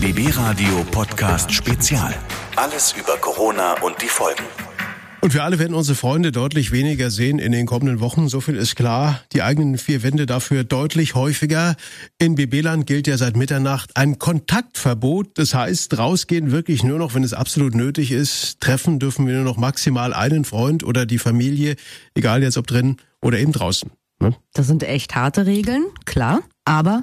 BB Radio Podcast Spezial. Alles über Corona und die Folgen. Und wir alle werden unsere Freunde deutlich weniger sehen in den kommenden Wochen. So viel ist klar. Die eigenen vier Wände dafür deutlich häufiger. In BB-Land gilt ja seit Mitternacht ein Kontaktverbot. Das heißt, rausgehen wirklich nur noch, wenn es absolut nötig ist. Treffen dürfen wir nur noch maximal einen Freund oder die Familie, egal jetzt ob drin oder eben draußen. Ne? Das sind echt harte Regeln, klar. Aber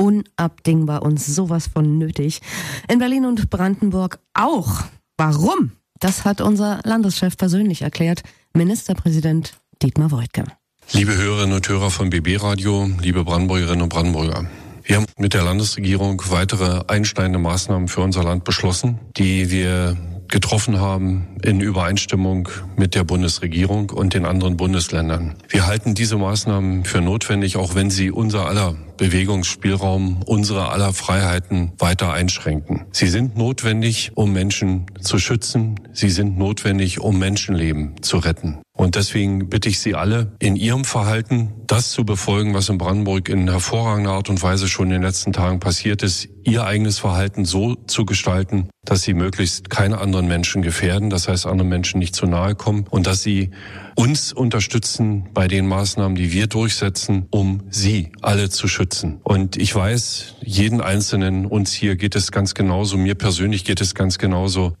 unabdingbar und sowas von nötig. In Berlin und Brandenburg auch. Warum? Das hat unser Landeschef persönlich erklärt, Ministerpräsident Dietmar Woidke. Liebe Hörerinnen und Hörer von BB Radio, liebe Brandenburgerinnen und Brandenburger. Wir haben mit der Landesregierung weitere einschneidende Maßnahmen für unser Land beschlossen, die wir getroffen haben in Übereinstimmung mit der Bundesregierung und den anderen Bundesländern. Wir halten diese Maßnahmen für notwendig, auch wenn sie unser aller Bewegungsspielraum, unsere aller Freiheiten weiter einschränken. Sie sind notwendig, um Menschen zu schützen. Sie sind notwendig, um Menschenleben zu retten. Und deswegen bitte ich Sie alle, in Ihrem Verhalten das zu befolgen, was in Brandenburg in hervorragender Art und Weise schon in den letzten Tagen passiert ist, Ihr eigenes Verhalten so zu gestalten, dass Sie möglichst keine anderen Menschen gefährden, das heißt anderen Menschen nicht zu nahe kommen und dass Sie uns unterstützen bei den Maßnahmen, die wir durchsetzen, um Sie alle zu schützen. Und ich weiß, jeden Einzelnen uns hier geht es ganz genauso, mir persönlich geht es ganz genauso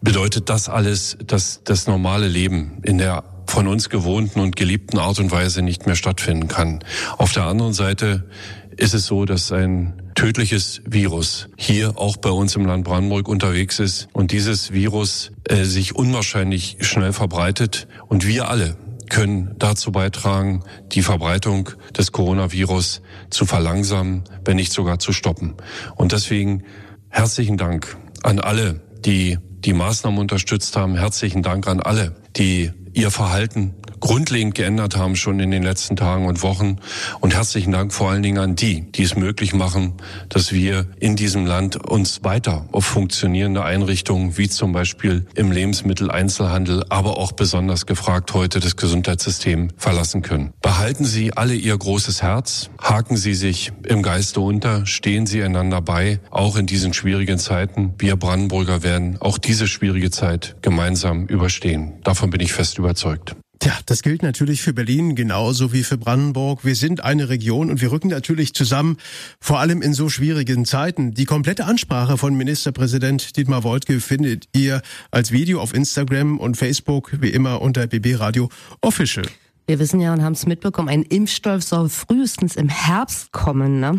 bedeutet das alles, dass das normale Leben in der von uns gewohnten und geliebten Art und Weise nicht mehr stattfinden kann. Auf der anderen Seite ist es so, dass ein tödliches Virus hier auch bei uns im Land Brandenburg unterwegs ist und dieses Virus äh, sich unwahrscheinlich schnell verbreitet und wir alle können dazu beitragen, die Verbreitung des Coronavirus zu verlangsamen, wenn nicht sogar zu stoppen. Und deswegen herzlichen Dank an alle, die die Maßnahmen unterstützt haben. Herzlichen Dank an alle, die ihr Verhalten grundlegend geändert haben schon in den letzten Tagen und Wochen. Und herzlichen Dank vor allen Dingen an die, die es möglich machen, dass wir in diesem Land uns weiter auf funktionierende Einrichtungen wie zum Beispiel im Lebensmitteleinzelhandel, aber auch besonders gefragt heute das Gesundheitssystem verlassen können. Behalten Sie alle Ihr großes Herz, haken Sie sich im Geiste unter, stehen Sie einander bei, auch in diesen schwierigen Zeiten. Wir Brandenburger werden auch diese schwierige Zeit gemeinsam überstehen. Davon bin ich fest überzeugt. Tja, das gilt natürlich für Berlin genauso wie für Brandenburg. Wir sind eine Region und wir rücken natürlich zusammen, vor allem in so schwierigen Zeiten. Die komplette Ansprache von Ministerpräsident Dietmar Woidke findet ihr als Video auf Instagram und Facebook, wie immer unter BB Radio Official. Wir wissen ja und haben es mitbekommen, ein Impfstoff soll frühestens im Herbst kommen. Ne?